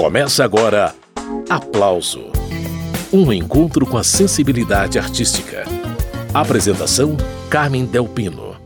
Começa agora Aplauso Um encontro com a sensibilidade artística. Apresentação: Carmen Delpino.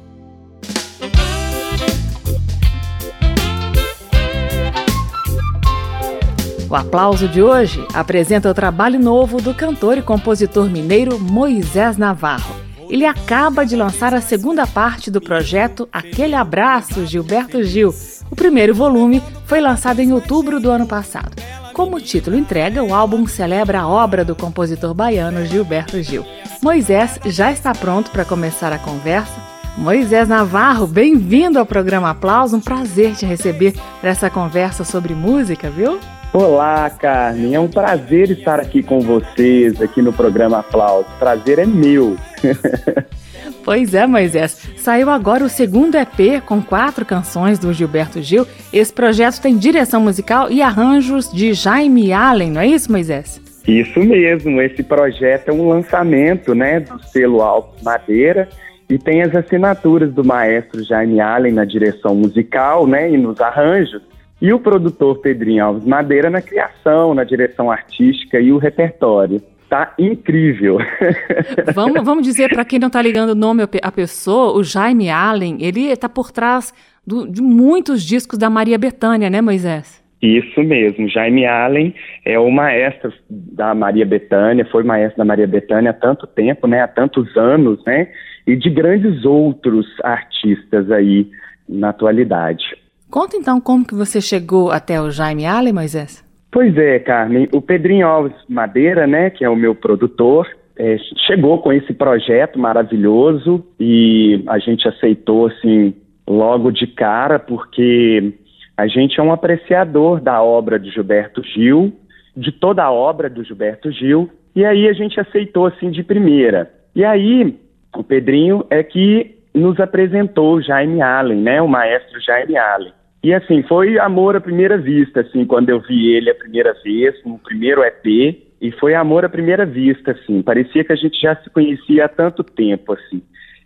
O aplauso de hoje apresenta o trabalho novo do cantor e compositor mineiro Moisés Navarro. Ele acaba de lançar a segunda parte do projeto Aquele Abraço Gilberto Gil. O primeiro volume foi lançado em outubro do ano passado. Como o título entrega, o álbum celebra a obra do compositor baiano Gilberto Gil. Moisés já está pronto para começar a conversa. Moisés Navarro, bem-vindo ao programa Aplauso. Um prazer te receber para essa conversa sobre música, viu? Olá, Carmen. É um prazer estar aqui com vocês, aqui no programa Aplauso. Prazer é meu. Pois é, Moisés. Saiu agora o segundo EP com quatro canções do Gilberto Gil. Esse projeto tem direção musical e arranjos de Jaime Allen, não é isso, Moisés? Isso mesmo. Esse projeto é um lançamento, né, do selo Alves Madeira e tem as assinaturas do maestro Jaime Allen na direção musical, né, e nos arranjos e o produtor Pedrinho Alves Madeira na criação, na direção artística e o repertório. Tá incrível. vamos, vamos dizer para quem não está ligando o nome à pessoa, o Jaime Allen, ele está por trás do, de muitos discos da Maria Bethânia, né, Moisés? Isso mesmo, Jaime Allen é o maestro da Maria Bethânia, foi maestro da Maria Bethânia há tanto tempo, né, há tantos anos, né, e de grandes outros artistas aí na atualidade. Conta então como que você chegou até o Jaime Allen, Moisés. Pois é, Carmen. O Pedrinho Alves Madeira, né, que é o meu produtor, é, chegou com esse projeto maravilhoso e a gente aceitou assim logo de cara porque a gente é um apreciador da obra de Gilberto Gil, de toda a obra do Gilberto Gil, e aí a gente aceitou assim de primeira. E aí o Pedrinho é que nos apresentou o Jaime Allen, né, o maestro Jaime Allen. E assim, foi amor à primeira vista, assim, quando eu vi ele a primeira vez, no primeiro EP, e foi amor à primeira vista, assim. Parecia que a gente já se conhecia há tanto tempo, assim.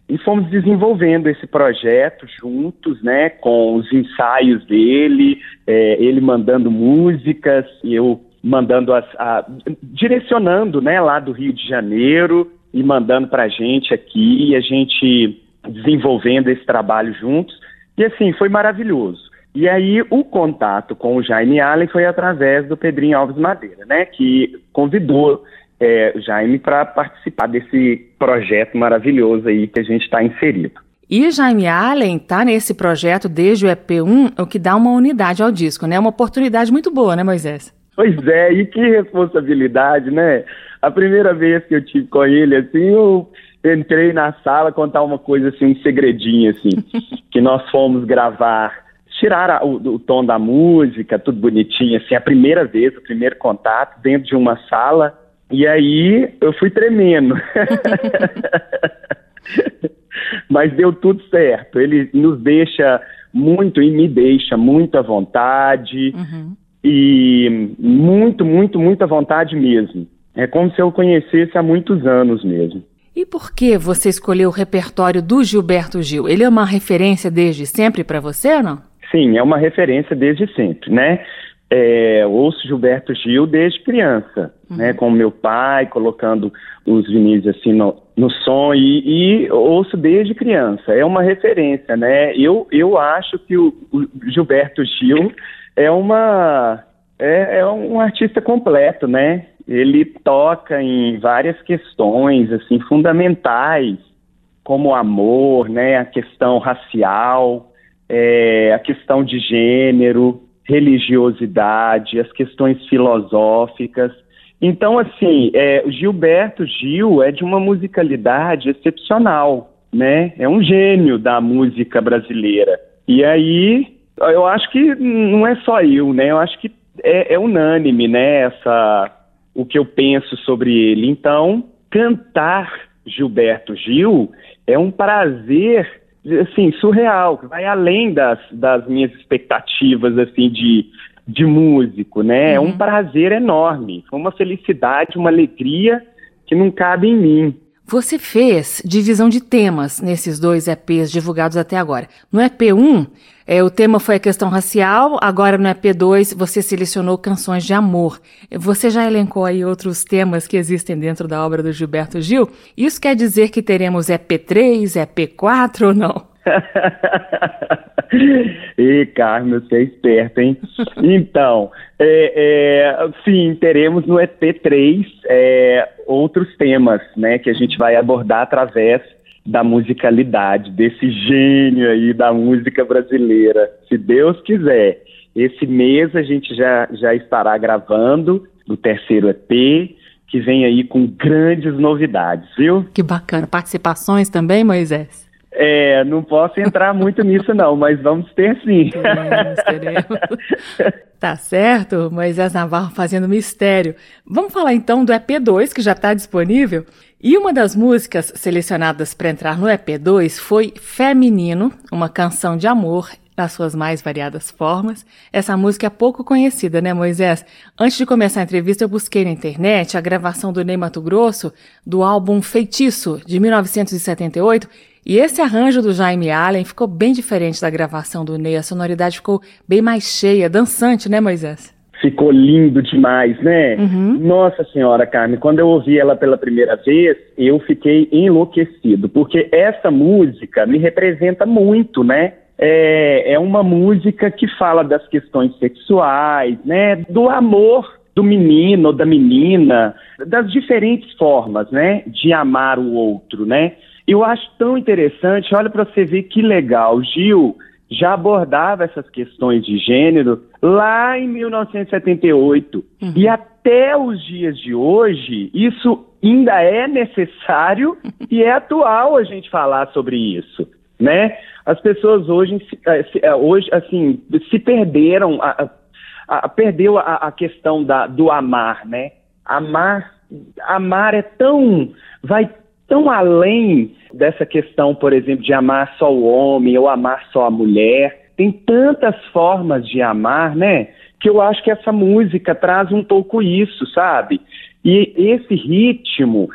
E fomos desenvolvendo esse projeto juntos, né, com os ensaios dele, é, ele mandando músicas, eu mandando as, a, direcionando, né, lá do Rio de Janeiro e mandando para a gente aqui, e a gente desenvolvendo esse trabalho juntos. E assim, foi maravilhoso. E aí o contato com o Jaime Allen foi através do Pedrinho Alves Madeira, né, que convidou é, o Jaime para participar desse projeto maravilhoso aí que a gente está inserido. E Jaime Allen está nesse projeto desde o EP1, o que dá uma unidade ao disco, né? Uma oportunidade muito boa, né, Moisés? Pois é, e que responsabilidade, né? A primeira vez que eu tive com ele, assim, eu entrei na sala contar uma coisa assim, um segredinho, assim, que nós fomos gravar tirar a, o, o, tom da música, tudo bonitinho, assim, a primeira vez, o primeiro contato, dentro de uma sala, e aí eu fui tremendo. Mas deu tudo certo. Ele nos deixa muito e me deixa muito à vontade. Uhum. E muito, muito, muita vontade mesmo. É como se eu conhecesse há muitos anos mesmo. E por que você escolheu o repertório do Gilberto Gil? Ele é uma referência desde sempre para você ou não? Sim, é uma referência desde sempre, né? É, ouço Gilberto Gil desde criança, uhum. né? Com meu pai, colocando os vinis assim no, no som e, e, ouço desde criança. É uma referência, né? Eu, eu acho que o, o Gilberto Gil é uma é, é, um artista completo, né? Ele toca em várias questões assim fundamentais, como o amor, né? A questão racial, é, a questão de gênero, religiosidade, as questões filosóficas. Então, assim, é, o Gilberto Gil é de uma musicalidade excepcional, né? É um gênio da música brasileira. E aí, eu acho que não é só eu, né? Eu acho que é, é unânime, né? Essa, o que eu penso sobre ele. Então, cantar Gilberto Gil é um prazer assim, surreal, que vai além das, das minhas expectativas, assim, de, de músico, né? Uhum. É um uhum. prazer enorme, foi uma felicidade, uma alegria que não cabe em mim. Você fez divisão de temas nesses dois EPs divulgados até agora. No EP 1, É, o tema foi a questão racial, agora no EP2 você selecionou canções de amor. Você já elencou aí outros temas que existem dentro da obra do Gilberto Gil? Isso quer dizer que teremos EP3, EP4 ou não? e Carmen, você é esperto, hein? Então, é, é, sim, teremos no EP3 é, outros temas, né, que a gente vai abordar através da musicalidade, desse gênio aí da música brasileira. Se Deus quiser, esse mês a gente já, já estará gravando o terceiro EP, que vem aí com grandes novidades, viu? Que bacana. Participações também, Moisés? É, não posso entrar muito nisso não, mas vamos ter sim. Teremos, teremos. tá certo, Moisés Navarro fazendo mistério. Vamos falar então do EP2 que já está disponível. E uma das músicas selecionadas para entrar no EP2 foi Feminino, uma canção de amor nas suas mais variadas formas. Essa música é pouco conhecida, né, Moisés? Antes de começar a entrevista, eu busquei na internet a gravação do Ney Mato Grosso do álbum Feitiço, de 1978, e esse arranjo do Jaime Allen ficou bem diferente da gravação do Ney. A sonoridade ficou bem mais cheia, dançante, né, Moisés? Ficou lindo demais, né? Uhum. Nossa Senhora, Carmen, quando eu ouvi ela pela primeira vez, eu fiquei enlouquecido, porque essa música me representa muito, né? É, é uma música que fala das questões sexuais, né? Do amor do menino ou da menina, das diferentes formas, né? De amar o outro, né? Eu acho tão interessante, olha para você ver que legal. Gil já abordava essas questões de gênero lá em 1978. Uhum. E até os dias de hoje, isso ainda é necessário e é atual a gente falar sobre isso, né? As pessoas hoje, eh, eh, hoje assim, se perderam, a, a, a perdeu a, a questão da, do amar, né? Amar, amar é tão, vai tão além dessa questão, por exemplo, de amar só o homem ou amar só a mulher. Tem tantas formas de amar, né? Que eu acho que essa música traz um pouco isso, sabe? E esse ritmo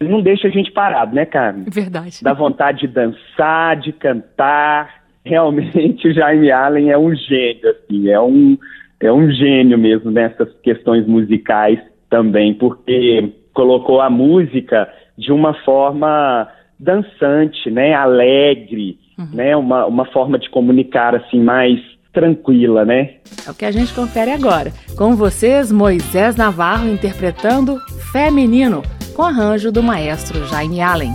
não deixa a gente parado, né, Carmen? Verdade. Dá vontade de dançar, de cantar. Realmente o Jaime Allen é um gênio, assim, é um, é um gênio mesmo nessas questões musicais também, porque colocou a música de uma forma dançante, né, alegre, uhum. né, uma, uma forma de comunicar assim mais tranquila, né? É o que a gente confere agora. Com vocês, Moisés Navarro interpretando Feminino, com arranjo do maestro Jaime Allen.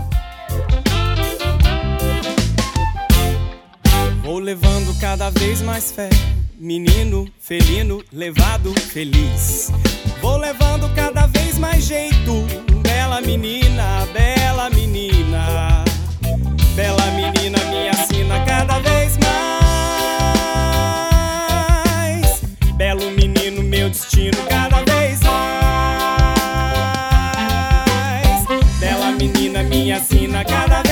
Vou levando cada vez mais fé, menino, felino, levado, feliz. Vou levando cada vez mais jeito, bela menina, bela menina. Bela menina me assina cada vez mais. Belo menino, meu destino cada vez mais. Bela menina me assina cada vez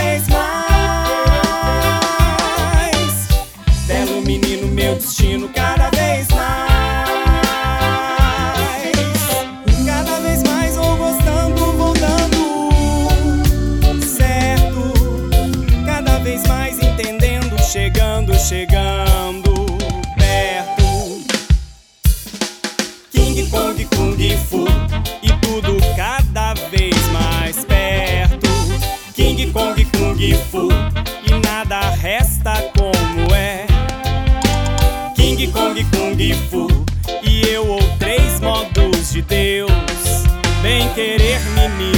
Fu e nada resta como é. King Kong, Kung Fu e eu ou três modos de Deus. Bem querer menino.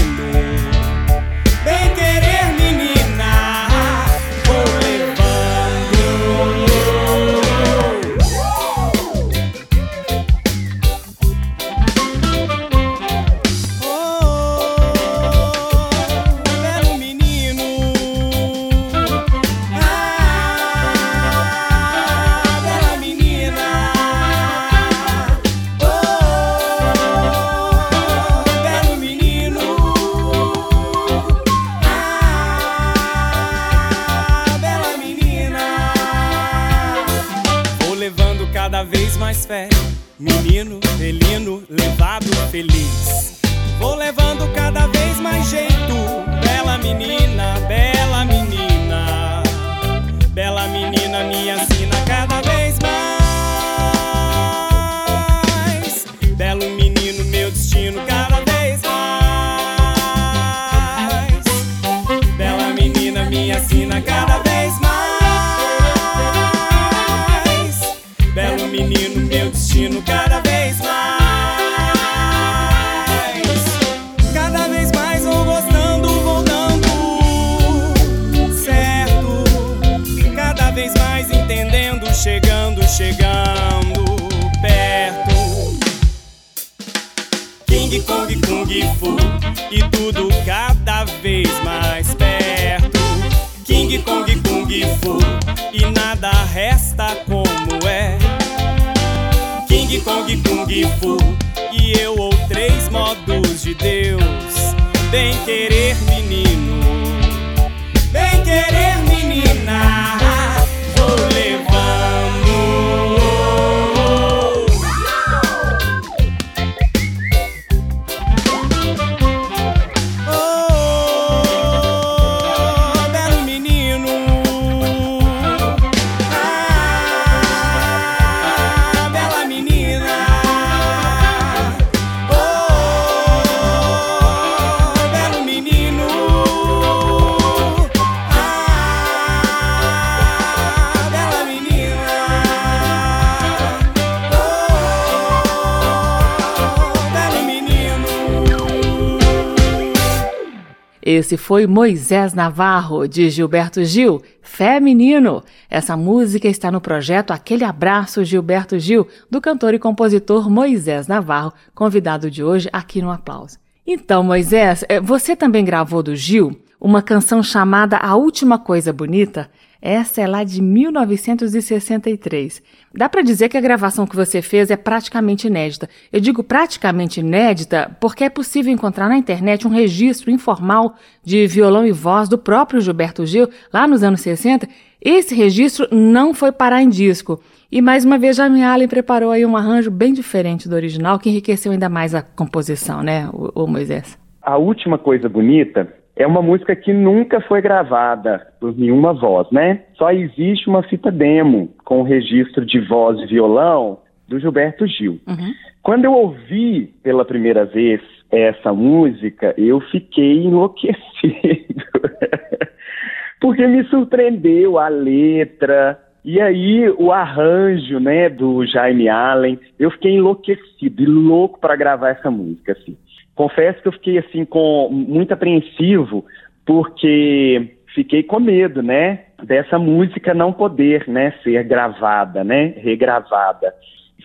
Esse foi Moisés Navarro, de Gilberto Gil, Fé Menino. Essa música está no projeto Aquele Abraço Gilberto Gil, do cantor e compositor Moisés Navarro, convidado de hoje aqui no Aplauso. Então, Moisés, eh, você também gravou do Gil uma canção chamada A Última Coisa Bonita? Essa é lá de 1963. Dá para dizer que a gravação que você fez é praticamente inédita. Eu digo praticamente inédita porque é possível encontrar na internet um registro informal de violão e voz do próprio Gilberto Gil, lá nos anos 60. Esse registro não foi parar em disco. E mais uma vez, Jamie Allen preparou aí um arranjo bem diferente do original, que enriqueceu ainda mais a composição, né, o, o Moisés? A última coisa bonita é uma música que nunca foi gravada por nenhuma voz, né? Só existe uma fita demo com o registro de voz e violão do Gilberto Gil. Uhum. Quando eu ouvi pela primeira vez essa música, eu fiquei enlouquecido. Porque me surpreendeu a letra, e aí o arranjo, né, do Jaime Allen, eu fiquei enlouquecido e louco para gravar essa música, assim. Confesso que eu fiquei assim com muito apreensivo porque fiquei com medo, né, dessa música não poder, né, ser gravada, né, regravada.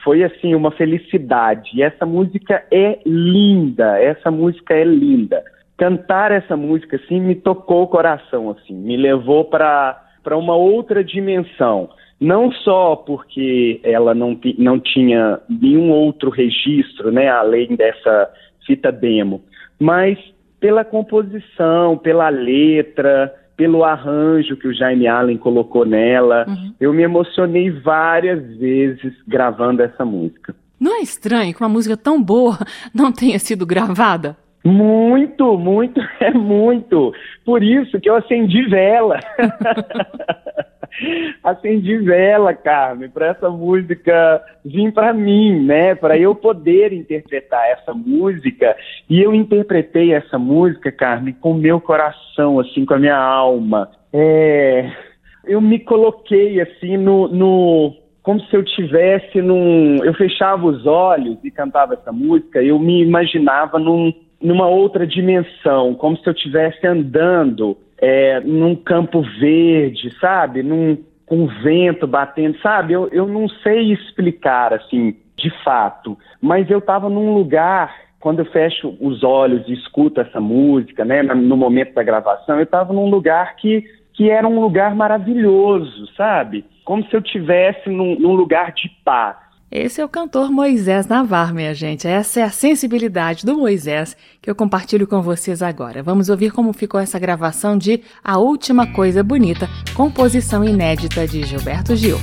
Foi assim uma felicidade. E essa música é linda, essa música é linda. Cantar essa música assim me tocou o coração assim, me levou para para uma outra dimensão. Não só porque ela não, não tinha nenhum outro registro, né, além dessa fita demo, mas pela composição, pela letra, pelo arranjo que o Jaime Allen colocou nela. Uhum. Eu me emocionei várias vezes gravando essa música. Não é estranho que uma música tão boa não tenha sido gravada? Muito, muito, é muito. Por isso que eu acendi vela. acendi vela, Carmen, para essa música vir para mim, né? Para eu poder interpretar essa música. E eu interpretei essa música, Carmen, com o meu coração, assim, com a minha alma. É... Eu me coloquei assim no, no como se eu tivesse num. Eu fechava os olhos e cantava essa música, eu me imaginava num, numa outra dimensão, como se eu estivesse andando é, num campo verde, sabe? Num, com vento batendo, sabe? Eu, eu não sei explicar, assim, de fato, mas eu estava num lugar, quando eu fecho os olhos e escuto essa música, né, no momento da gravação, eu estava num lugar que, que era um lugar maravilhoso, sabe? Como se eu estivesse num, num lugar de paz. Esse é o cantor Moisés Navar, minha gente. Essa é a sensibilidade do Moisés que eu compartilho com vocês agora. Vamos ouvir como ficou essa gravação de A Última Coisa Bonita, composição inédita de Gilberto Gil.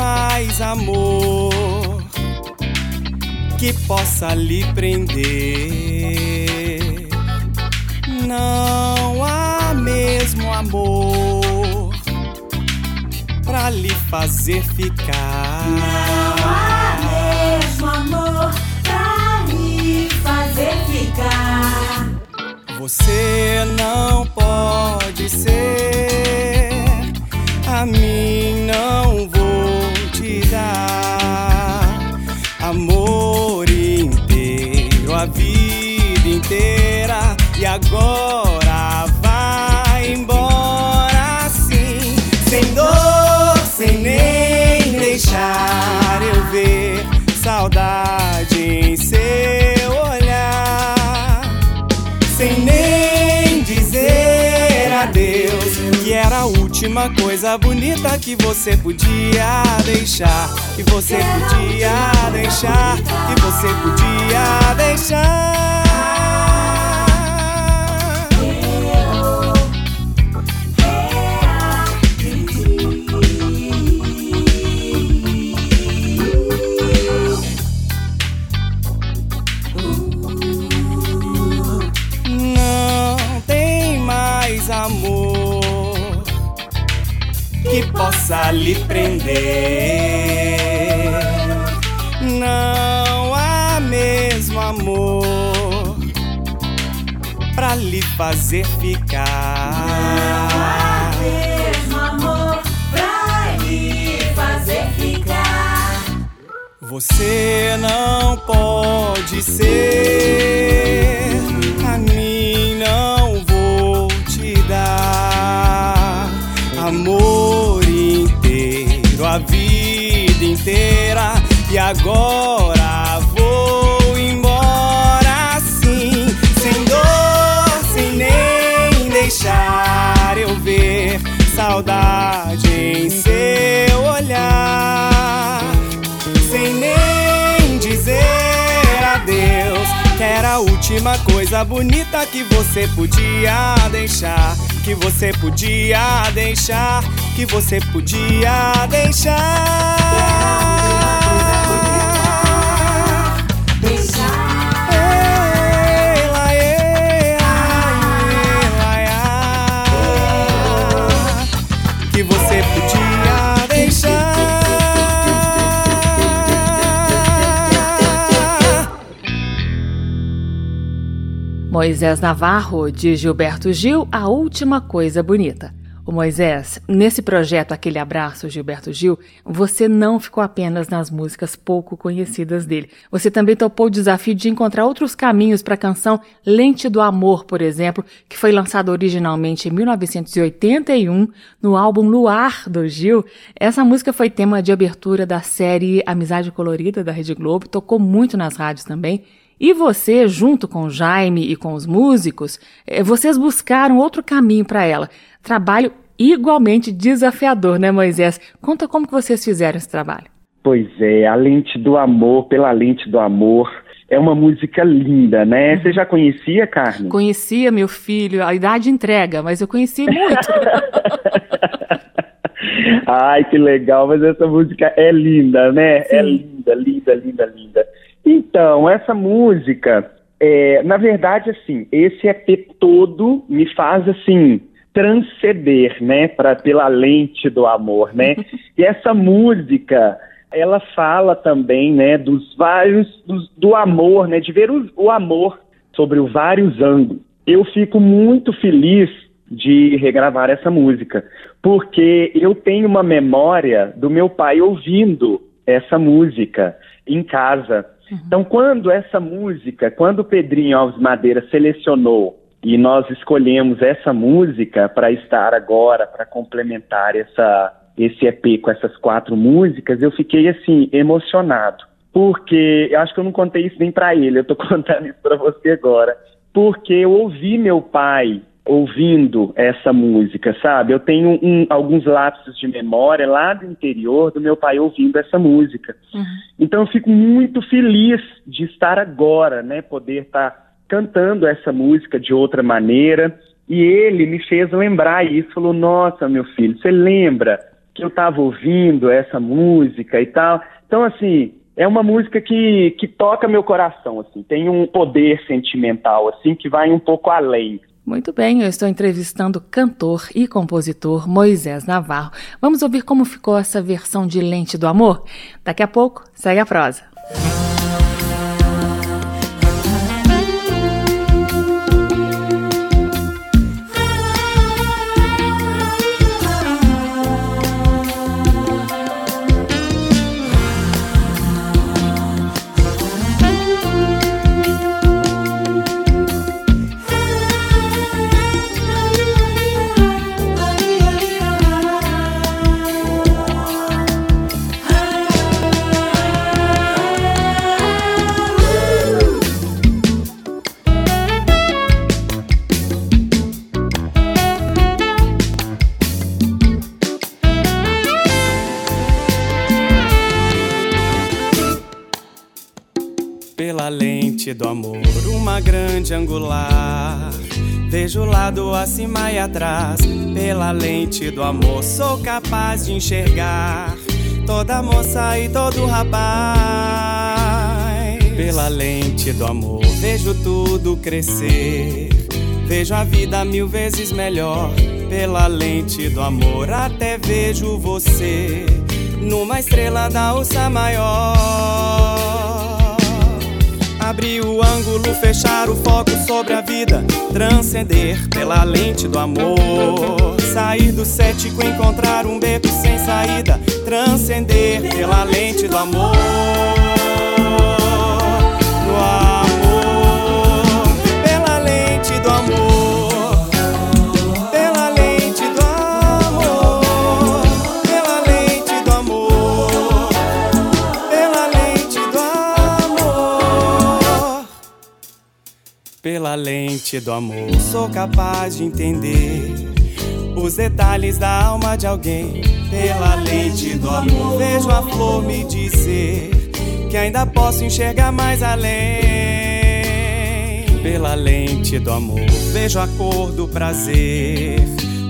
Mais amor que possa lhe prender. Não há mesmo amor pra lhe fazer ficar. Não há mesmo amor pra lhe fazer ficar. Você não pode ser, a mim agora vai embora assim, sem dor, sem nem deixar eu ver saudade em seu olhar, sem nem dizer adeus, que era a última coisa bonita que você podia deixar, que você podia deixar, que você podia deixar. Possa lhe prender. Não há mesmo amor pra lhe fazer ficar. Mesmo amor pra lhe fazer ficar. Você não pode ser, a mim não vou te dar amor inteiro, a vida inteira e agora vou embora assim, sem dor, sem nem deixar eu ver saudade em seu olhar sem nem dizer adeus. Que era a última coisa bonita que você podia deixar. Que você podia deixar. Que você podia deixar. Ei, Moisés Navarro, de Gilberto Gil, A Última Coisa Bonita. O Moisés, nesse projeto Aquele Abraço, Gilberto Gil, você não ficou apenas nas músicas pouco conhecidas dele. Você também topou o desafio de encontrar outros caminhos para a canção Lente do Amor, por exemplo, que foi lançada originalmente em 1981 no álbum Luar do Gil. Essa música foi tema de abertura da série Amizade Colorida da Rede Globo, tocou muito nas rádios também. E você, junto com o Jaime e com os músicos, eh, vocês buscaram outro caminho para ela. Trabalho igualmente desafiador, né, Moisés? Conta como que vocês fizeram esse trabalho. Pois é, a lente do amor, pela lente do amor. É uma música linda, né? Você já conhecia, Carmen? Conhecia meu filho, a idade entrega, mas eu conheci muito. Ai, que legal, mas essa música é linda, né? Sim. É linda, linda, linda, linda. Então, essa música, é, na verdade, assim, esse EP todo me faz, assim, transcender, né, pra, pela lente do amor, né? e essa música, ela fala também, né, dos vários, dos- do amor, né, de ver o, o amor sobre os vários ângulos. Eu fico muito feliz de regravar essa música, porque eu tenho uma memória do meu pai ouvindo essa música em casa. Então, quando essa música, quando o Pedrinho Alves Madeira selecionou e nós escolhemos essa música para estar agora, para complementar essa, esse EP com essas quatro músicas, eu fiquei assim, emocionado. Porque eu acho que eu não contei isso nem para ele, eu tô contando isso para você agora. Porque eu ouvi meu pai ouvindo essa música, sabe? Eu tenho um- alguns lapsos de memória lá do interior do meu pai ouvindo essa música. Então eu fico muito feliz de estar agora, né? Poder estar cantando essa música de outra maneira. E ele me fez lembrar isso, falou: Nossa, meu filho, você lembra que eu estava ouvindo essa música e tal? Então, assim, é uma música que, que toca meu coração, assim, tem um poder sentimental, assim, que vai um pouco além. Muito bem, eu estou entrevistando o cantor e compositor Moisés Navarro. Vamos ouvir como ficou essa versão de Lente do Amor? Daqui a pouco, segue a prosa. Do amor, uma grande angular. Vejo o lado acima e atrás. Pela lente do amor, sou capaz de enxergar toda moça e todo rapaz. Pela lente do amor, vejo tudo crescer. Vejo a vida mil vezes melhor. Pela lente do amor, até vejo você numa estrela da ursa maior. Abrir o ângulo, fechar o foco sobre a vida, transcender pela lente do amor. Sair do cético, encontrar um beco sem saída, transcender pela lente do amor. Lente do amor, sou capaz de entender os detalhes da alma de alguém. Pela lente do amor, vejo a flor me dizer que ainda posso enxergar mais além. Pela lente do amor, vejo a cor do prazer.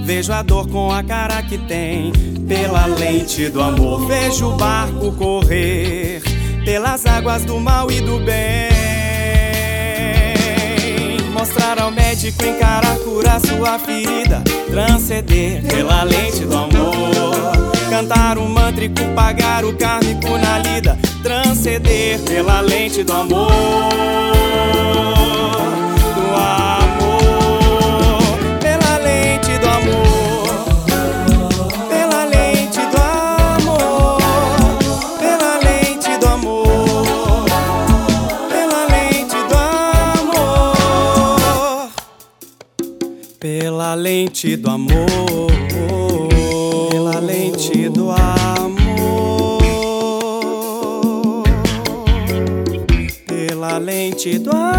Vejo a dor com a cara que tem. Pela lente do amor, vejo o barco correr pelas águas do mal e do bem. Mostrar ao médico, encarar, curar sua ferida. Transcender pela lente do amor. Cantar um mântrico, pagar o kármico na lida. Transcender pela lente do amor. Pela lente do amor. Pela lente do amor. Pela lente do amor.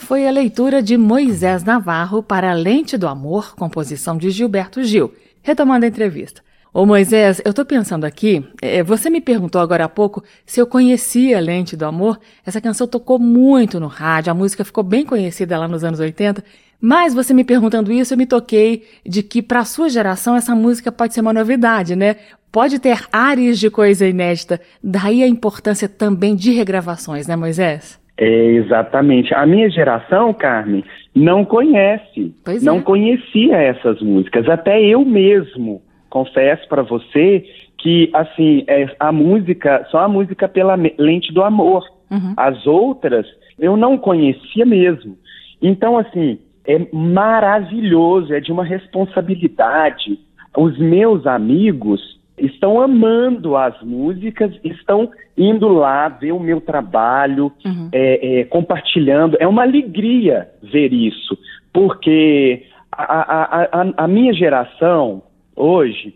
Foi a leitura de Moisés Navarro para Lente do Amor, composição de Gilberto Gil. Retomando a entrevista. Ô Moisés, eu tô pensando aqui, eh, você me perguntou agora há pouco se eu conhecia Lente do Amor. Essa canção tocou muito no rádio, a música ficou bem conhecida lá nos anos 80. Mas você me perguntando isso, eu me toquei de que para sua geração essa música pode ser uma novidade, né? Pode ter áreas de coisa inédita. Daí a importância também de regravações, né, Moisés? É, exatamente. A minha geração, Carmen, não conhece, Pois não é. conhecia essas músicas. Até eu mesmo confesso para você que assim é, a música, só a música pela lente do amor. Uhum. As outras eu não conhecia mesmo. Então assim é maravilhoso, é de uma responsabilidade. Os meus amigos estão amando as músicas, estão indo lá ver o meu trabalho, Uhum. é, é, compartilhando. É uma alegria ver isso, porque a, a- a- a- minha geração hoje,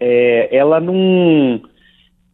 é, ela não,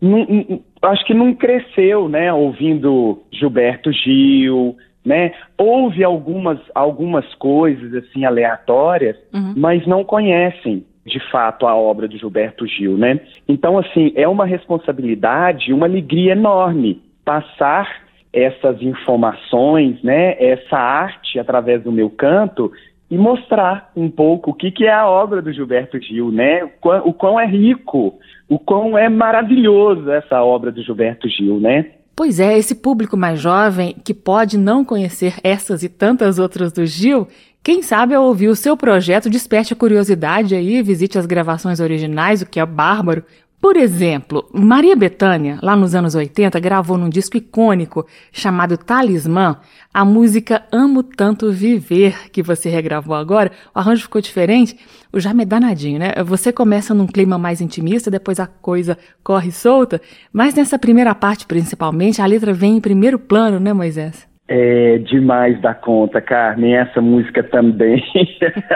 não- acho que não cresceu, né, ouvindo Gilberto Gil, né? Ouve algumas algumas coisas assim aleatórias, Uhum. mas não conhecem de fato a obra do Gilberto Gil, né? Então assim, é uma responsabilidade, uma alegria enorme passar essas informações, né, essa arte através do meu canto e mostrar um pouco o que, que é a obra do Gilberto Gil, né? O quão, o quão é rico, o quão é maravilhoso essa obra do Gilberto Gil, né? Pois é, esse público mais jovem que pode não conhecer essas e tantas outras do Gil, quem sabe ao ouvir o seu projeto desperte a curiosidade aí, visite as gravações originais, o que é bárbaro. Por exemplo, Maria Bethânia, lá nos anos 80, gravou num disco icônico chamado Talismã a música Amo Tanto Viver, que você regravou agora. O arranjo ficou diferente, o já me danadinho, né? Você começa num clima mais intimista, depois a coisa corre solta, mas nessa primeira parte, principalmente, a letra vem em primeiro plano, né, Moisés? É demais da conta, Carmen. Essa música também.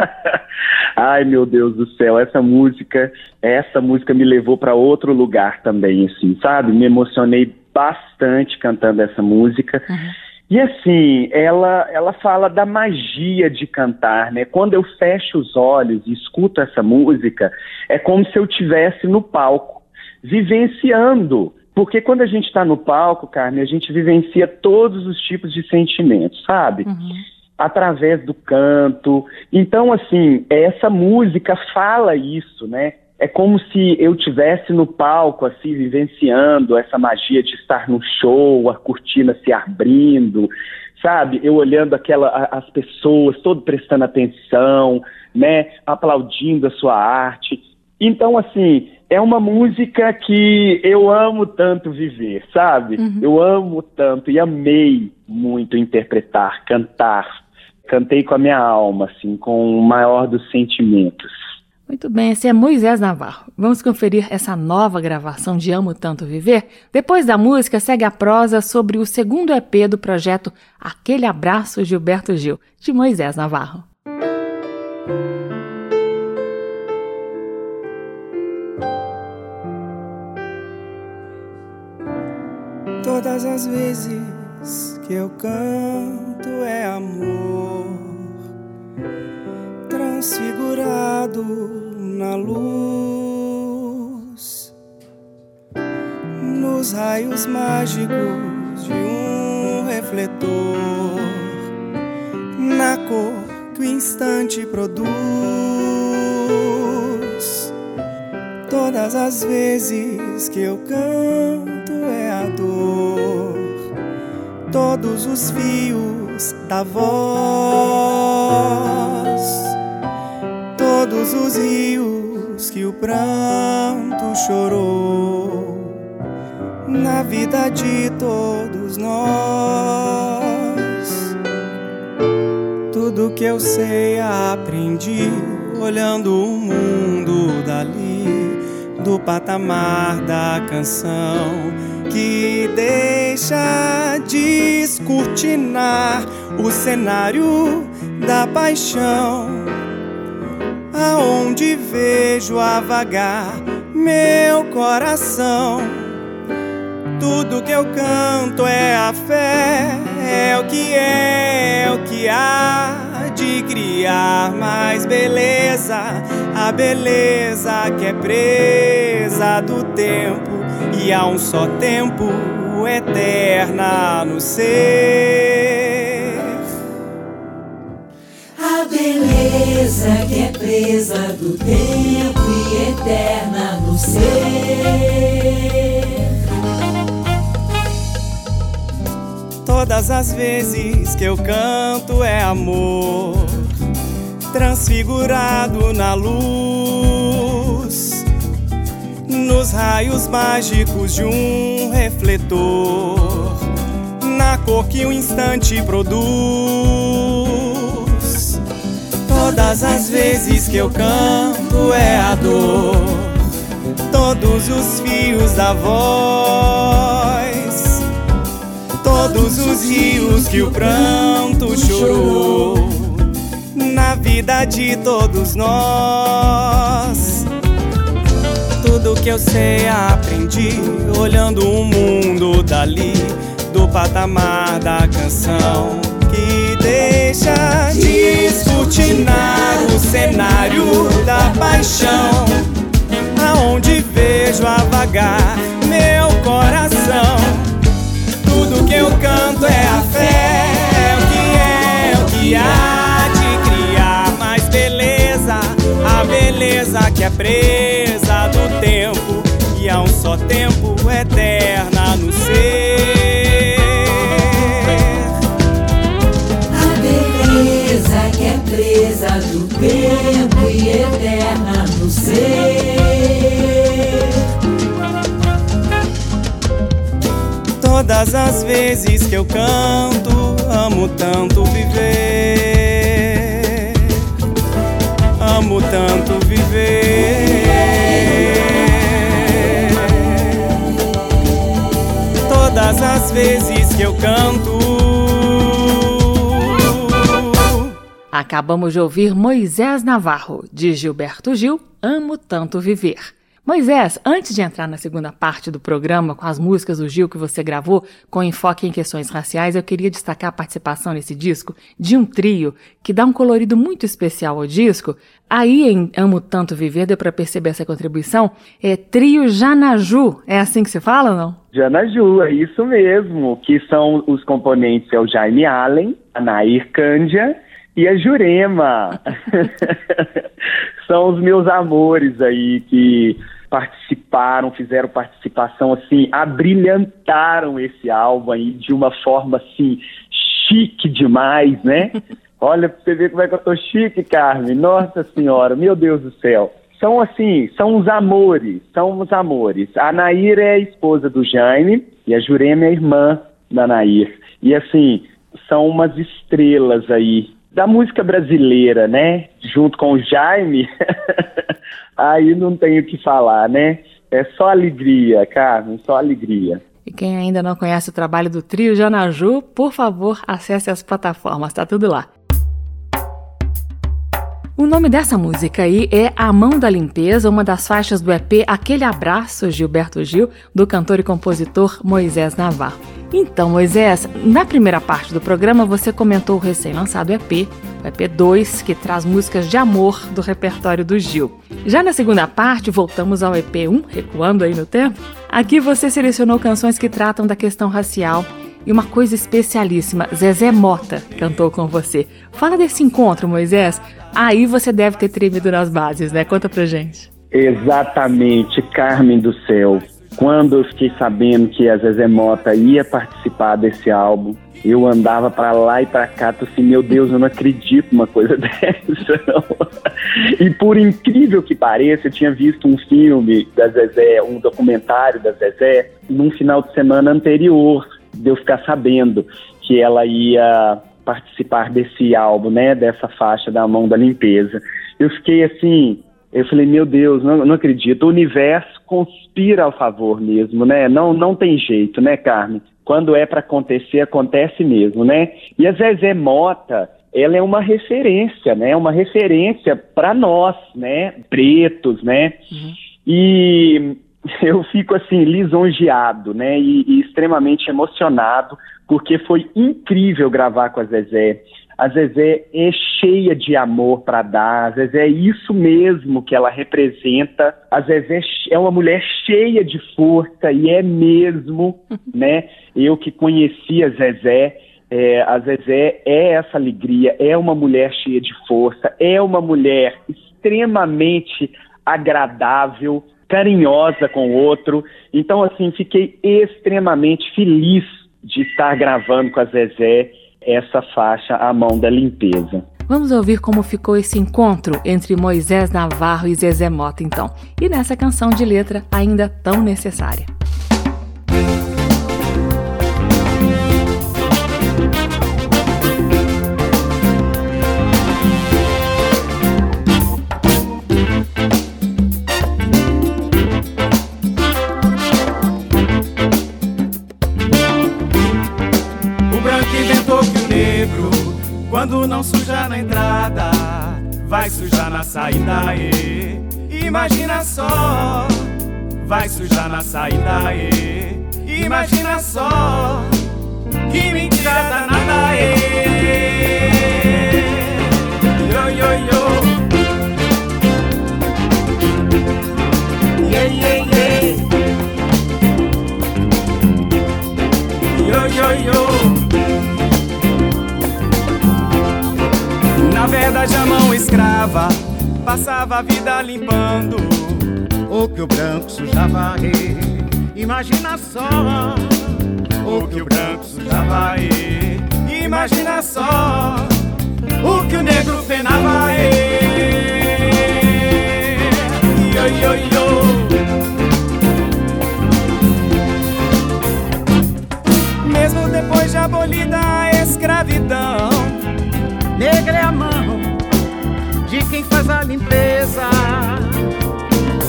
Ai, meu Deus do céu, essa música, essa música me levou para outro lugar também, assim, sabe? Me emocionei bastante cantando essa música. E assim, ela, ela fala da magia de cantar, né? Quando eu fecho os olhos e escuto essa música, é como se eu estivesse no palco, vivenciando. Porque quando a gente está no palco, Carmen, a gente vivencia todos os tipos de sentimentos, sabe? Através do canto. Então, assim, essa música fala isso, né? É como se eu tivesse no palco, assim, vivenciando essa magia de estar no show, a cortina se abrindo, sabe? Eu olhando aquela, as pessoas, todo prestando atenção, né? Aplaudindo a sua arte. Então, assim, é uma música que eu amo tanto viver, sabe? Eu amo tanto e amei muito interpretar, cantar. Cantei com a minha alma, assim, com o maior dos sentimentos. Muito bem, esse é Moisés Navarro. Vamos conferir essa nova gravação de Amo Tanto Viver? Depois da música, segue a prosa sobre o segundo EP do projeto Aquele Abraço Gilberto Gil, de Moisés Navarro. Todas as vezes que eu canto é amor transfigurado na luz, nos raios mágicos de um refletor, na cor que o instante produz. Todas as vezes que eu canto é a dor, todos os fios da voz, todos os rios que o pranto chorou na vida de todos nós. Tudo que eu sei aprendi olhando o mundo dali, do patamar da canção que deixa descortinar o cenário da paixão, aonde vejo a vagar meu coração. Tudo que eu canto é a fé, é o que é, é o que há criar mais beleza, a beleza que é presa do tempo e há um só tempo eterna no ser. A beleza que é presa do tempo e eterna no ser. Todas as vezes que eu canto é amor, transfigurado na luz, nos raios mágicos de um refletor, na cor que o instante produz. Todas as vezes que eu canto é a dor. todos os fios da voz, todos os rios que o pranto chorou na vida de todos nós. Tudo que eu sei aprendi olhando o mundo dali, do patamar da canção que deixa descortinar o cenário da paixão, aonde vejo a vagar meu coração. Tudo que eu canto é a fé, é o que é, é o que há beleza que é presa do tempo e há um só tempo eterna no ser. A beleza que é presa do tempo e eterna no ser. Todas as vezes que eu canto, amo tanto viver. Amo tanto viver. Todas as vezes que eu canto. Acabamos de ouvir Moisés Navarro, de Gilberto Gil, Amo Tanto Viver. Moisés, antes de entrar na segunda parte do programa com as músicas do Gil que você gravou com enfoque em questões raciais, eu queria destacar a participação nesse disco de um trio que dá um colorido muito especial ao disco. Aí em Amo Tanto Viver deu para perceber essa contribuição. É trio Janaju, é assim que se fala ou não? Janaju, é isso mesmo, que são os componentes, é o Jaime Allen, a Nair Cândia e a Jurema. são os meus amores aí que participaram, fizeram participação assim, abrilhantaram esse álbum aí de uma forma assim chique demais, né? Olha pra você ver como é que eu tô chique, Carmen. Nossa senhora, meu Deus do céu. São assim, são os amores, são os amores. A Nair é a esposa do Jaime e a Jurema é a irmã da Nair. E assim, são umas estrelas aí da música brasileira, né? Junto com o Jaime, aí não tenho o que falar, né? É só alegria, Carmen, só alegria. E quem ainda não conhece o trabalho do trio Janaju, por favor, acesse as plataformas, tá tudo lá. O nome dessa música aí é A Mão da Limpeza, uma das faixas do EP Aquele Abraço, Gilberto Gil, do cantor e compositor Moisés Navarro. Então, Moisés, na primeira parte do programa você comentou o recém-lançado EP, o EP 2, que traz músicas de amor do repertório do Gil. Já na segunda parte, voltamos ao EP 1, recuando aí no tempo. Aqui você selecionou canções que tratam da questão racial e uma coisa especialíssima, Zezé Mota cantou com você. Fala desse encontro, Moisés. Aí você deve ter tremido nas bases, né? Conta pra gente. Exatamente, Carmen do Céu. Quando eu fiquei sabendo que a Zezé Mota ia participar desse álbum, eu andava para lá e para cá, tô assim, meu Deus, eu não acredito numa coisa dessa, não. E por incrível que pareça, eu tinha visto um filme da Zezé, um documentário da Zezé, num final de semana anterior, de eu ficar sabendo que ela ia participar desse álbum, né, dessa faixa da mão da limpeza. Eu fiquei assim, eu falei, meu Deus, não, não acredito. O universo conspira ao favor mesmo, né? Não, não tem jeito, né, Carmen? Quando é para acontecer, acontece mesmo, né? E a Zezé Mota, ela é uma referência, né? Uma referência para nós, né? Pretos, né? Uhum. E eu fico assim lisonjeado, né? E, e extremamente emocionado porque foi incrível gravar com a Zezé. A Zezé é cheia de amor para dar, a Zezé é isso mesmo que ela representa. A Zezé é uma mulher cheia de força e é mesmo, né? Eu que conheci a Zezé, é, a Zezé é essa alegria, é uma mulher cheia de força, é uma mulher extremamente agradável, carinhosa com o outro. Então, assim, fiquei extremamente feliz de estar gravando com a Zezé essa faixa A Mão da Limpeza. Vamos ouvir como ficou esse encontro entre Moisés Navarro e Zezé Mota, então, e nessa canção de letra ainda tão necessária. Vai sujar na saída. E imagina só, vai sujar na saída. E imagina só, que mentira danada. E yo yo yo. Yeah, yeah, yeah. Yo yo yo. Verdade, a mão escrava passava a vida limpando o que o branco sujava aí. Imagina só o que o branco sujava aí. Imagina só o que o negro penava aí. Yo. Mesmo depois de abolida quem faz a limpeza.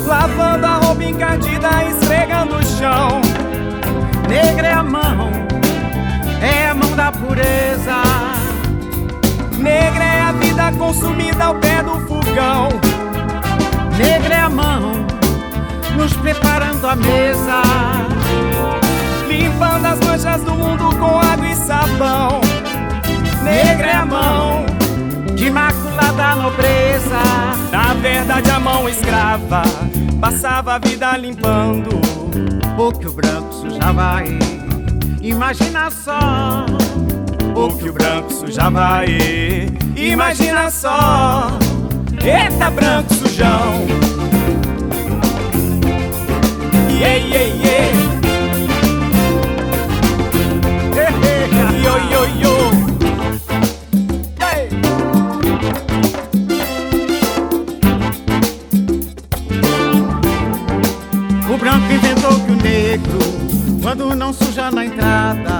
Lavando a roupa encardida, esfregando o chão. Negra é a mão, é a mão da pureza. Negra é a vida consumida ao pé do fogão. Negra é a mão, nos preparando a mesa. Limpando as manchas do mundo com água e sabão negra é a mão de imaculada nobreza. Na verdade, a mão escrava passava a vida limpando o que o branco sujava aí. Imagina só o que o branco sujava aí. Imagina só, eita branco sujão. Yeah, yeah, yeah. Yo, yo, yo. Negro, quando não suja na entrada,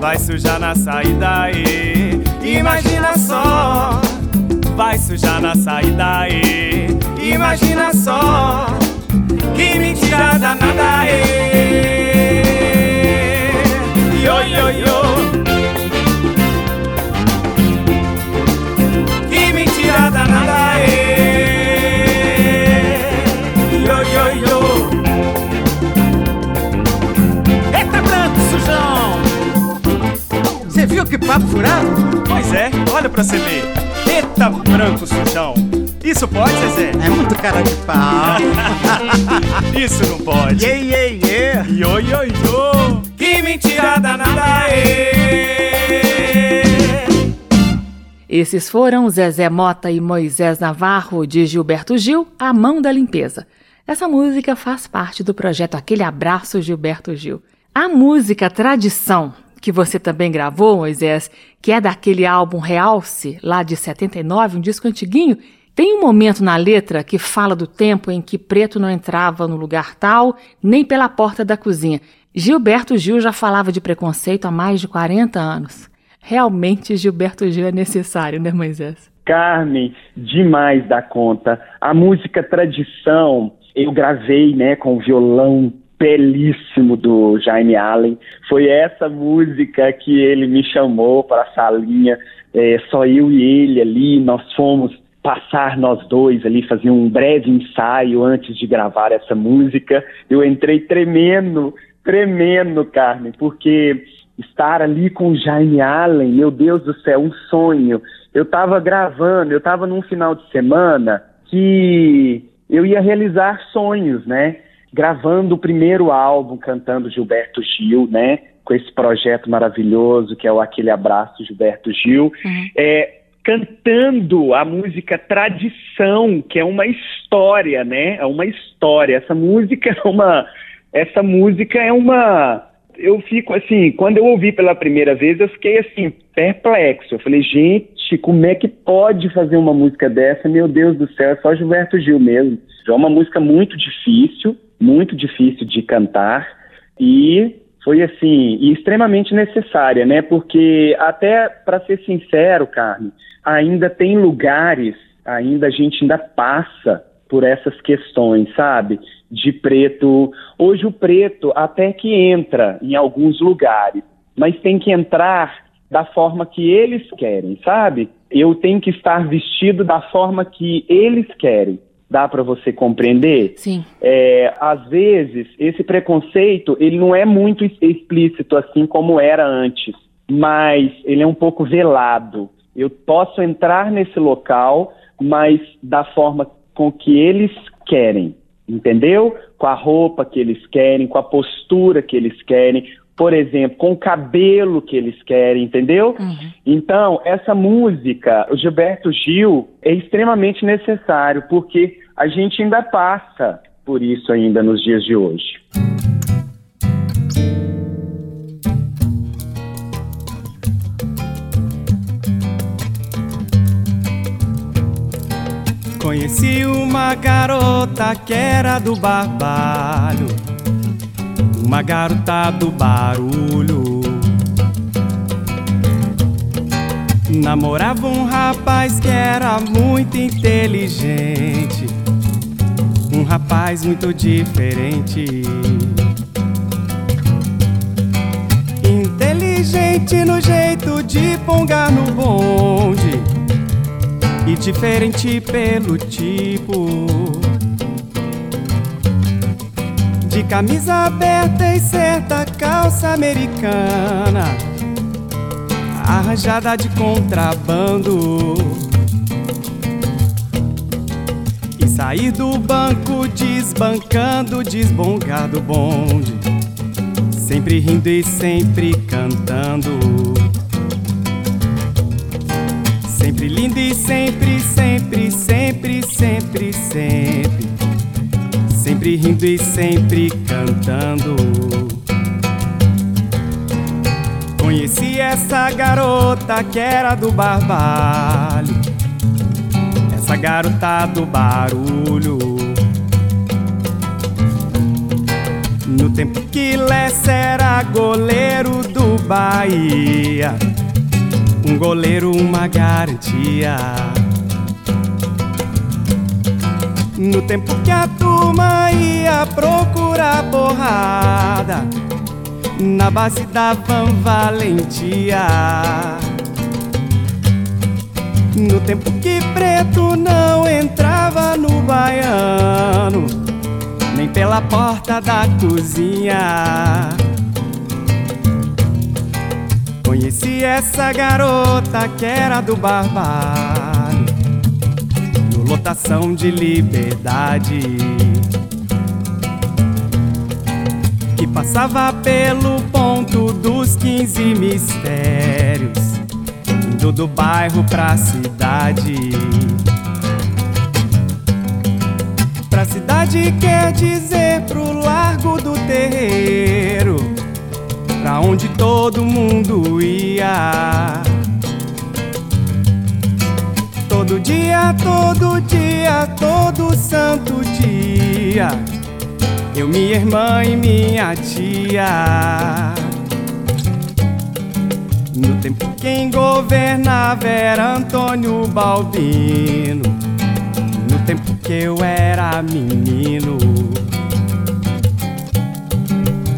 vai sujar na saída. E imagina só, vai sujar na saída. E imagina só, que mentira danada. E yo, yo, yo. Papo furado? Pois é, olha pra você ver. Eita branco sujão. Isso pode, Zezé? É muito cara de pau. Isso não pode. Yeah, yeah, yeah. Yo, yo, yo. Que mentira danada é. Esses foram Zezé Mota e Moisés Navarro, de Gilberto Gil, A Mão da Limpeza. Essa música faz parte do projeto Aquele Abraço Gilberto Gil. A música Tradição, que você também gravou, Moisés, que é daquele álbum Realce, lá de 79, um disco antiguinho, tem um momento na letra que fala do tempo em que preto não entrava no lugar tal, nem pela porta da cozinha. Gilberto Gil já falava de preconceito há mais de 40 anos. Realmente Gilberto Gil é necessário, né, Moisés? Carmen, demais da conta. A música Tradição, eu gravei, né, com violão belíssimo do Jaime Allen. Foi essa música que ele me chamou para a salinha, é, só eu e ele ali, nós fomos passar nós dois ali, fazer um breve ensaio antes de gravar essa música. Eu entrei tremendo, tremendo, Carmen, porque estar ali com o Jaime Allen, meu Deus do céu, um sonho. Eu estava gravando, eu estava num final de semana que eu ia realizar sonhos, né? Gravando o primeiro álbum, cantando Gilberto Gil, né? Com esse projeto maravilhoso que é o Aquele Abraço Gilberto Gil. Uhum. É, cantando a música Tradição, que é uma história, né? É uma história. Essa música é uma. Essa música é uma. Eu fico assim, quando eu ouvi pela primeira vez, eu fiquei assim, perplexo. Eu falei, gente, como é que pode fazer uma música dessa? Meu Deus do céu, é só Gilberto Gil mesmo. É uma música muito difícil, muito difícil de cantar e foi assim, e extremamente necessária, né? Porque até para ser sincero, Carmen, ainda tem lugares, ainda a gente ainda passa por essas questões, sabe? De preto. Hoje o preto até que entra em alguns lugares, mas tem que entrar da forma que eles querem, sabe? Eu tenho que estar vestido da forma que eles querem. Dá para você compreender? Sim. É, às vezes, esse preconceito, ele não é muito explícito assim como era antes, mas ele é um pouco velado. Eu posso entrar nesse local, mas da forma com que eles querem, entendeu? Com a roupa que eles querem, com a postura que eles querem, por exemplo, com o cabelo que eles querem, entendeu? Uhum. Então, essa música, o Gilberto Gil, é extremamente necessário, porque a gente ainda passa por isso ainda nos dias de hoje. Conheci uma garota que era do barbalho uma garota do barulho. Namorava um rapaz que era muito inteligente, um rapaz muito diferente. Inteligente no jeito de pongar no bonde e diferente pelo tipo de camisa aberta e certa calça americana, arranjada de contrabando. E sair do banco desbancando, desbongado bonde, sempre rindo e sempre cantando. Sempre lindo e sempre, sempre, sempre, sempre, sempre sempre rindo e sempre cantando. Conheci essa garota que era do barbalho, essa garota do barulho. No tempo que Lessa era goleiro do Bahia, um goleiro, uma garantia. No tempo que a turma ia procurar porrada Na base da Van Valentia. No tempo que preto não entrava no baiano Nem pela porta da cozinha. Conheci essa garota que era do barbado lotação de liberdade que passava pelo ponto dos 15 mistérios, indo do bairro pra cidade. Pra cidade quer dizer pro largo do terreiro, pra onde todo mundo ia. Todo dia, todo dia, todo santo dia. Eu, minha irmã e minha tia. No tempo quem governava era Antônio Balbino. No tempo que eu era menino.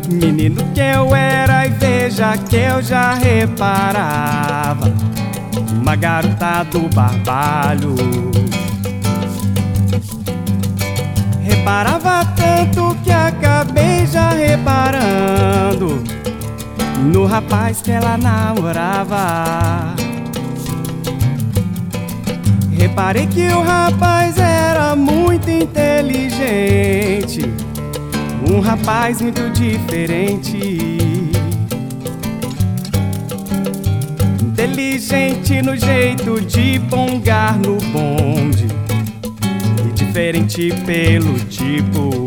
Menino que eu era e veja que eu já reparava uma garota do barbalho. Reparava tanto que acabei já reparando no rapaz que ela namorava. Reparei que o rapaz era muito inteligente, um rapaz muito diferente. Inteligente no jeito de pongar no bonde. E diferente pelo tipo.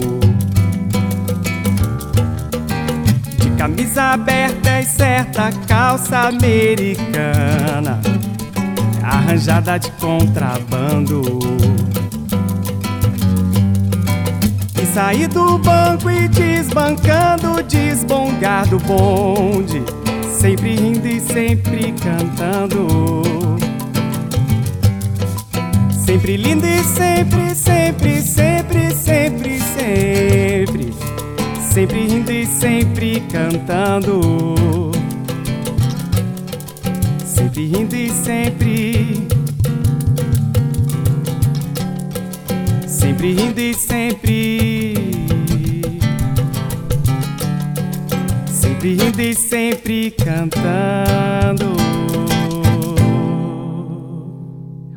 De camisa aberta e certa calça americana. Arranjada de contrabando. E sair do banco e desbancando Desbongar do bonde sempre rindo e sempre cantando. Sempre lindo e sempre, sempre, sempre, sempre, sempre. Sempre rindo e sempre cantando. sempre rindo e sempre. Sempre rindo e sempre. Sempre e sempre cantando.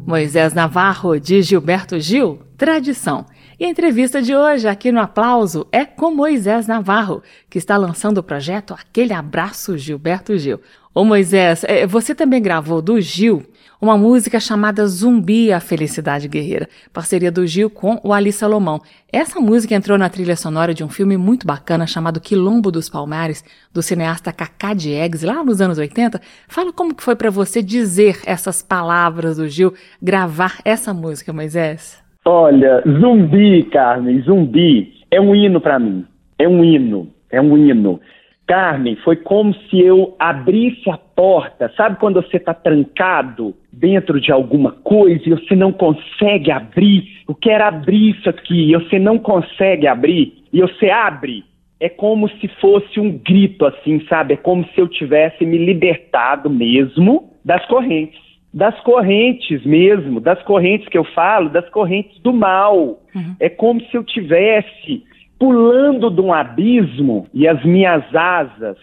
Moisés Navarro de Gilberto Gil, tradição. E a entrevista de hoje aqui no Aplauso é com Moisés Navarro, que está lançando o projeto Aquele Abraço Gilberto Gil. Ô Moisés, é, você também gravou do Gil uma música chamada Zumbi, a Felicidade Guerreira, parceria do Gil com o Ali Salomão. Essa música entrou na trilha sonora de um filme muito bacana chamado Quilombo dos Palmares, do cineasta Cacá Diegues, lá nos anos 80. Fala como que foi para você dizer essas palavras do Gil, gravar essa música, Moisés. Olha, Zumbi, Carmen, Zumbi é um hino para mim. É um hino, é um hino. Carmen, foi como se eu abrisse a porta. Sabe quando você está trancado dentro de alguma coisa e você não consegue abrir? Eu quero abrir isso aqui e você não consegue abrir e você abre. É como se fosse um grito, assim, sabe? É como se eu tivesse me libertado mesmo das correntes. Das correntes mesmo, das correntes que eu falo, das correntes do mal. Uhum. É como se eu tivesse pulando de um abismo e as minhas asas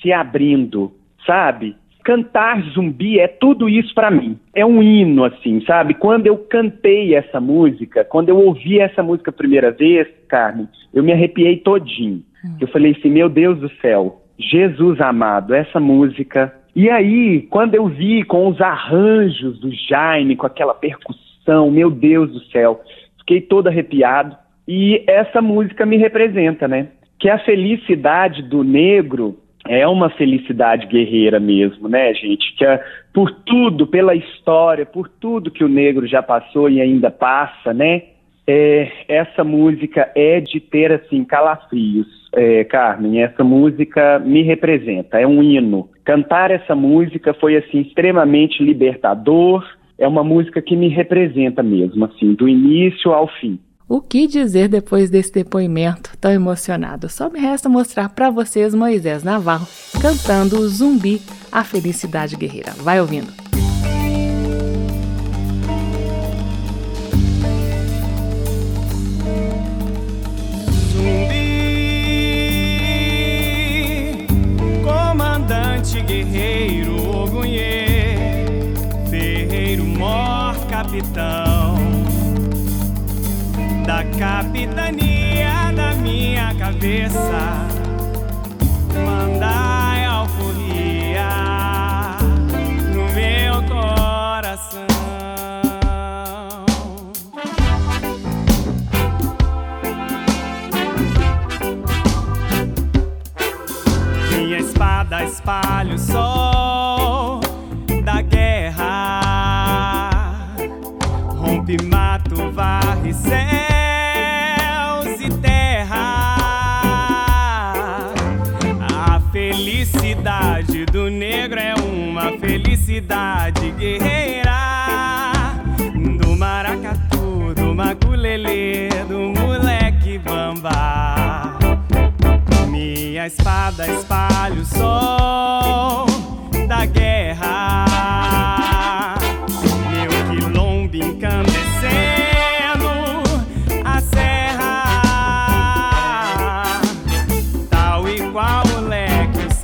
se abrindo, sabe? Cantar zumbi é tudo isso para mim. É um hino, assim, sabe? Quando eu cantei essa música, quando eu ouvi essa música a primeira vez, Carmen, eu me arrepiei todinho. Hum. Eu falei assim, meu Deus do céu, Jesus amado, essa música. E aí, quando eu vi com os arranjos do Jaime, com aquela percussão, meu Deus do céu, fiquei todo arrepiado. E essa música me representa, né? Que a felicidade do negro é uma felicidade guerreira mesmo, né, gente? Que é, por tudo, pela história, por tudo que o negro já passou e ainda passa, né? É, essa música é de ter, assim, calafrios, é, Carmen. Essa música me representa, é um hino. Cantar essa música foi, assim, extremamente libertador. É uma música que me representa mesmo, assim, do início ao fim. O que dizer depois desse depoimento tão emocionado? Só me resta mostrar para vocês Moisés Navarro cantando o Zumbi, a Felicidade Guerreira. Vai ouvindo. Zumbi, comandante guerreiro, Ogunhê, ferreiro, mor, capitão capitania da minha cabeça. Mandai alforria no meu coração. Minha espada espalha o sol da guerra, rompe, mato, varre, céu. Felicidade guerreira do maracatu, do maculelê, do moleque bamba. Minha espada espalha o sol da guerra. Meu quilombo incandescendo a serra, tal e qual o leque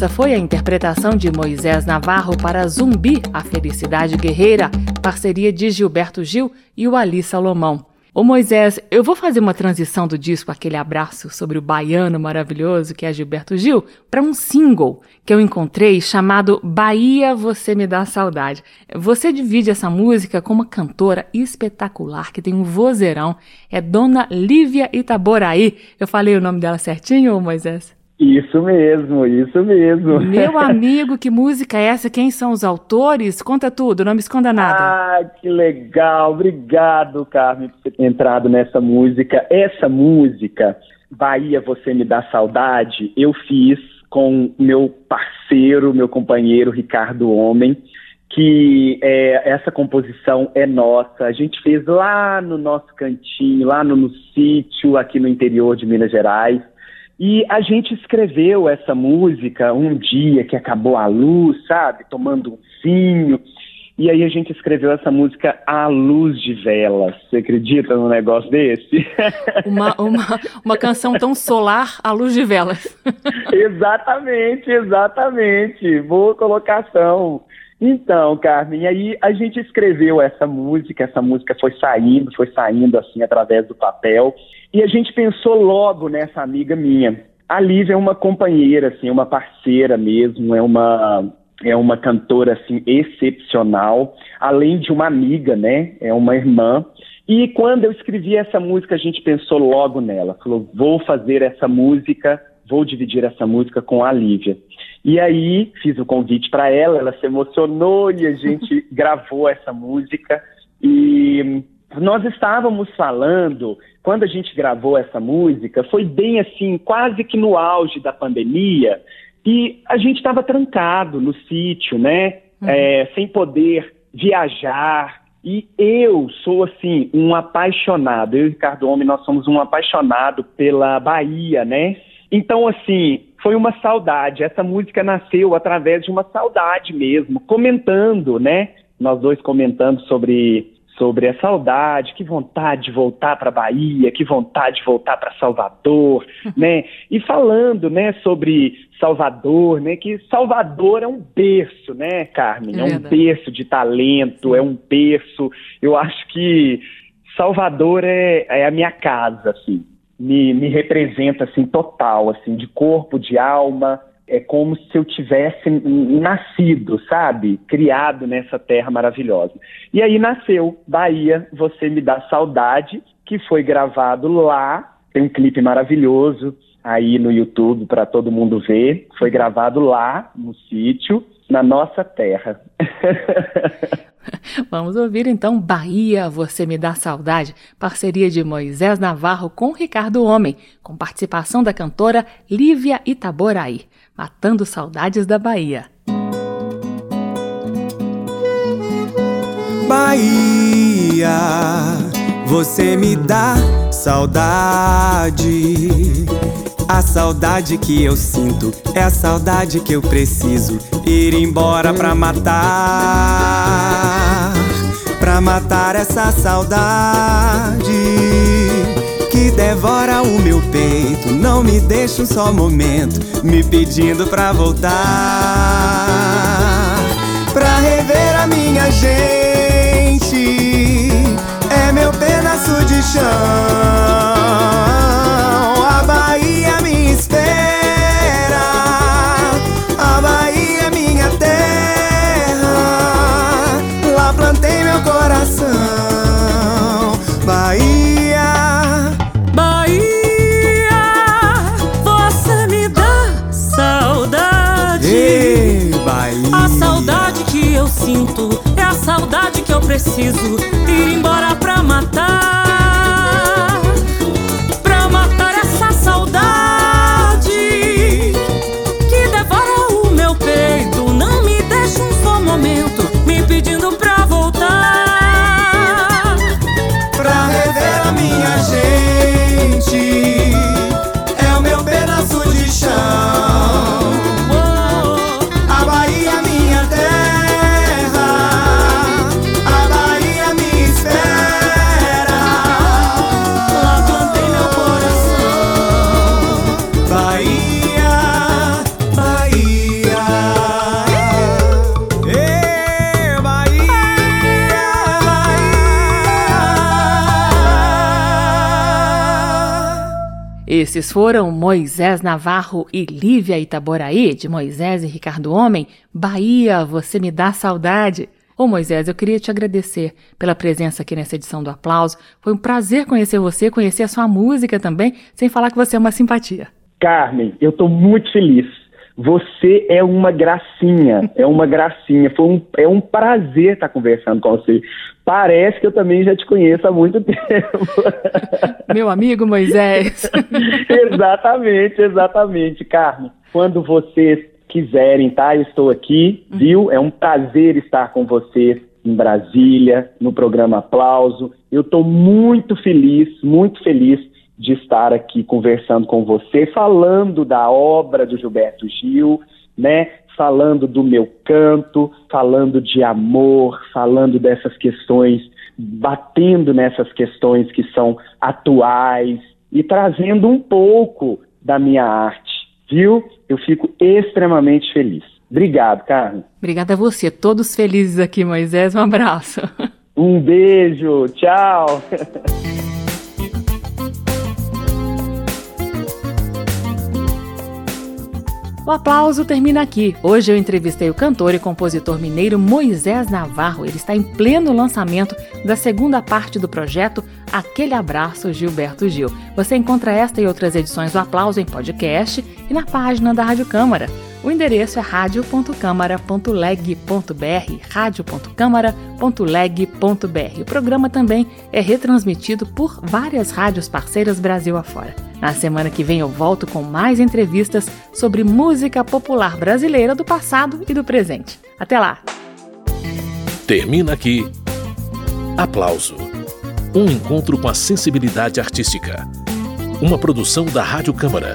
Essa foi a interpretação de Moisés Navarro para Zumbi, a Felicidade Guerreira, parceria de Gilberto Gil e o Ali Salomão. Ô Moisés, eu vou fazer uma transição do disco Aquele Abraço sobre o baiano maravilhoso que é Gilberto Gil para um single que eu encontrei chamado Bahia Você Me Dá Saudade. Você divide essa música com uma cantora espetacular que tem um vozeirão, é Dona Lívia Itaboraí. Eu falei o nome dela certinho, ô Moisés? Isso mesmo, isso mesmo. Meu amigo, que música é essa? Quem são os autores? Conta tudo, não me esconda nada. Ah, que legal. Obrigado, Carmen, por ter entrado nessa música. Essa música, Bahia Você Me Dá Saudade, eu fiz com meu parceiro, meu companheiro Ricardo Homem, que é, essa composição é nossa. A gente fez lá no nosso cantinho, lá no, no sítio, aqui no interior de Minas Gerais. E a gente escreveu essa música um dia que acabou a luz, sabe? Tomando um vinho. E aí a gente escreveu essa música à luz de velas. Você acredita num negócio desse? Uma, uma, uma canção tão solar à luz de velas. exatamente, exatamente. Boa colocação. Então, Carmen, aí a gente escreveu essa música, essa música foi saindo, foi saindo assim através do papel. E a gente pensou logo nessa amiga minha. A Lívia é uma companheira, assim, uma parceira mesmo, é uma é uma cantora assim excepcional, além de uma amiga, né? É uma irmã. E quando eu escrevi essa música, a gente pensou logo nela. Falou: "Vou fazer essa música, vou dividir essa música com a Lívia". E aí fiz o convite para ela, ela se emocionou e a gente gravou essa música e nós estávamos falando, quando a gente gravou essa música, foi bem assim, quase que no auge da pandemia, e a gente estava trancado no sítio, né? Uhum. É, sem poder viajar. E eu sou, assim, um apaixonado. Eu e Ricardo Homem, nós somos um apaixonado pela Bahia, né? Então, assim, foi uma saudade. Essa música nasceu através de uma saudade mesmo, comentando, né? Nós dois comentando sobre sobre a saudade, que vontade de voltar para Bahia, que vontade de voltar para Salvador, né? E falando, né, sobre Salvador, né, que Salvador é um berço, né, Carmen? É, é um berço de talento, é um berço. Eu acho que Salvador é, é a minha casa, assim. Me, me representa assim total, assim, de corpo, de alma, é como se eu tivesse nascido, sabe? Criado nessa terra maravilhosa. E aí nasceu Bahia, Você Me Dá Saudade, que foi gravado lá. Tem um clipe maravilhoso aí no YouTube para todo mundo ver. Foi gravado lá, no sítio, na nossa terra. Vamos ouvir então Bahia, Você Me Dá Saudade, parceria de Moisés Navarro com Ricardo Homem, com participação da cantora Lívia Itaboraí, matando saudades da Bahia. Bahia, você me dá saudade. A saudade que eu sinto é a saudade que eu preciso ir embora pra matar. Pra matar essa saudade devora o meu peito. Não me deixa um só momento me pedindo pra voltar. Pra rever a minha gente. É meu pedaço de chão. Preciso Esses foram Moisés Navarro e Lívia Itaboraí, de Moisés e Ricardo Homem, Bahia, você me dá saudade. Ô Moisés, eu queria te agradecer pela presença aqui nessa edição do Aplauso. Foi um prazer conhecer você, conhecer a sua música também, sem falar que você é uma simpatia. Carmen, eu estou muito feliz. Você é uma gracinha, é uma gracinha. Foi um, é um prazer estar conversando com você. Parece que eu também já te conheço há muito tempo. Meu amigo Moisés. exatamente, exatamente, Carmen. Quando vocês quiserem, tá? Eu estou aqui, viu? É um prazer estar com vocês em Brasília, no programa Aplauso. Eu estou muito feliz, muito feliz de estar aqui conversando com você, falando da obra do Gilberto Gil, né? Falando do meu canto, falando de amor, falando dessas questões, batendo nessas questões que são atuais e trazendo um pouco da minha arte, viu? Eu fico extremamente feliz. Obrigado, Carmen. Obrigada a você. Todos felizes aqui, Moisés. Um abraço. Um beijo. Tchau. O aplauso termina aqui. Hoje eu entrevistei o cantor e compositor mineiro Moisés Navarro. Ele está em pleno lançamento da segunda parte do projeto Aquele Abraço Gilberto Gil. Você encontra esta e outras edições do Aplauso em podcast e na página da Rádio Câmara. O endereço é radio.câmara.leg.br, radio.câmara.leg.br. O programa também é retransmitido por várias rádios parceiras Brasil afora. Na semana que vem eu volto com mais entrevistas sobre música popular brasileira do passado e do presente. Até lá! Termina aqui. Aplauso. Um encontro com a sensibilidade artística. Uma produção da Rádio Câmara